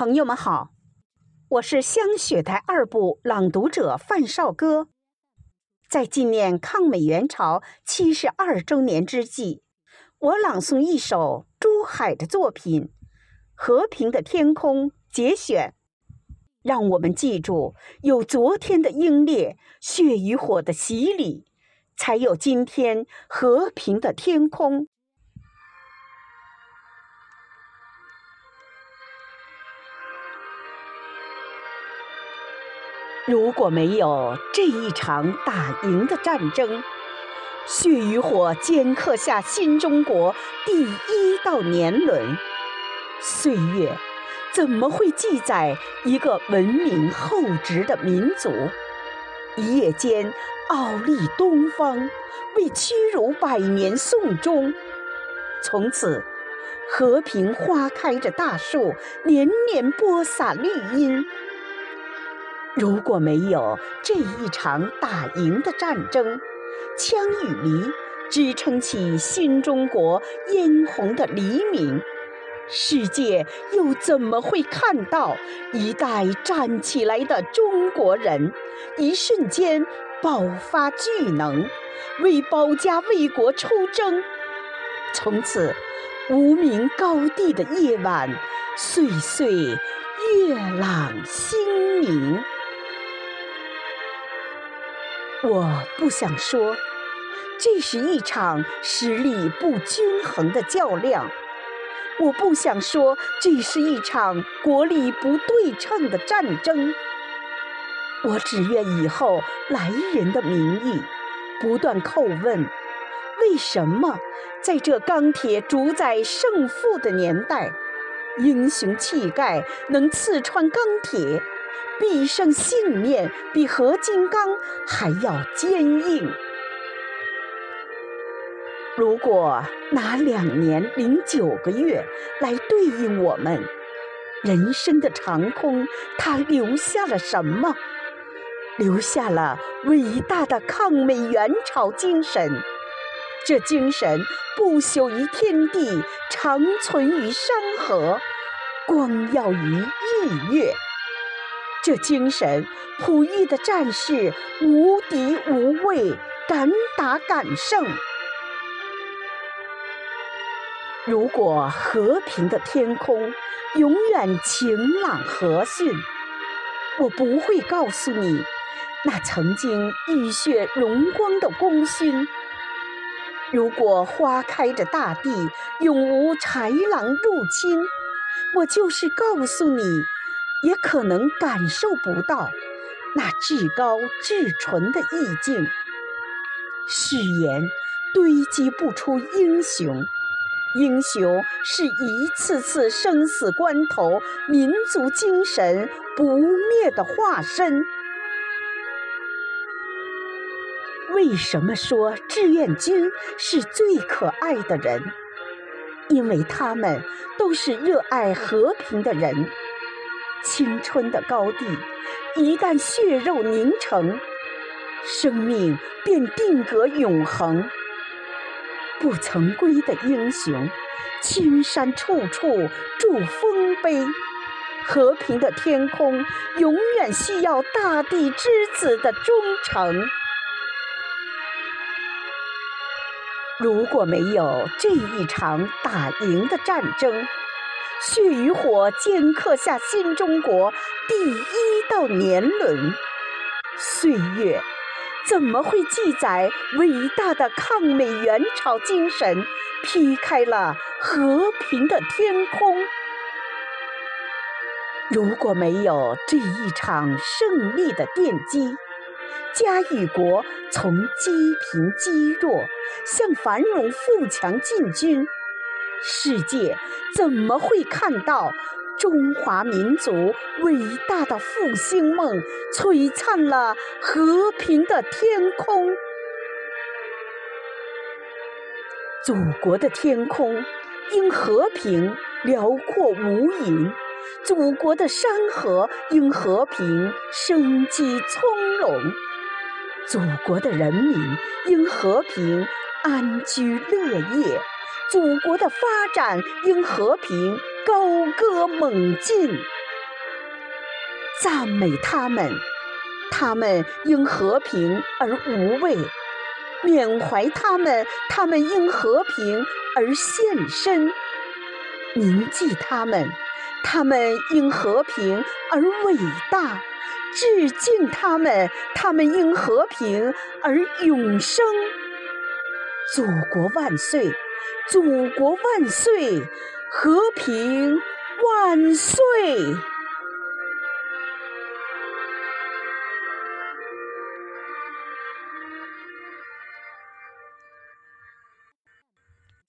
朋友们好，我是香雪台二部朗读者范少歌。在纪念抗美援朝七十二周年之际，我朗诵一首朱海的作品《和平的天空》节选。让我们记住，有昨天的英烈、血与火的洗礼，才有今天和平的天空。如果没有这一场打赢的战争，血与火镌刻下新中国第一道年轮，岁月怎么会记载一个文明厚植的民族？一夜间傲立东方，为屈辱百年送终。从此，和平花开着大树，年年播撒绿荫。如果没有这一场打赢的战争，枪与犁支撑起新中国嫣红的黎明，世界又怎么会看到一代站起来的中国人，一瞬间爆发巨能，为保家卫国出征？从此，无名高地的夜晚，岁岁月朗星明。我不想说，这是一场实力不均衡的较量；我不想说，这是一场国力不对称的战争。我只愿以后来人的名义，不断叩问：为什么在这钢铁主宰胜负的年代，英雄气概能刺穿钢铁？必胜信念比合金刚还要坚硬。如果拿两年零九个月来对应我们人生的长空，它留下了什么？留下了伟大的抗美援朝精神。这精神不朽于天地，长存于山河，光耀于日月。这精神哺育的战士无敌无畏，敢打敢胜。如果和平的天空永远晴朗和煦，我不会告诉你那曾经浴血荣光的功勋。如果花开着大地永无豺狼入侵，我就是告诉你。也可能感受不到那至高至纯的意境。誓言堆积不出英雄，英雄是一次次生死关头民族精神不灭的化身。为什么说志愿军是最可爱的人？因为他们都是热爱和平的人。青春的高地，一旦血肉凝成，生命便定格永恒。不曾归的英雄，青山处处筑丰碑。和平的天空，永远需要大地之子的忠诚。如果没有这一场打赢的战争，血与火镌刻下新中国第一道年轮，岁月怎么会记载伟大的抗美援朝精神？劈开了和平的天空。如果没有这一场胜利的奠基，家与国从积贫积弱向繁荣富强进军。世界怎么会看到中华民族伟大的复兴梦璀璨了和平的天空？祖国的天空因和平辽阔无垠，祖国的山河因和平生机从容，祖国的人民因和平安居乐业。祖国的发展应和平高歌猛进。赞美他们，他们因和平而无畏；缅怀他们，他们因和平而献身；铭记他们，他们因和平而伟大；致敬他们，他们因和平而永生。祖国万岁！祖国万岁！和平万岁！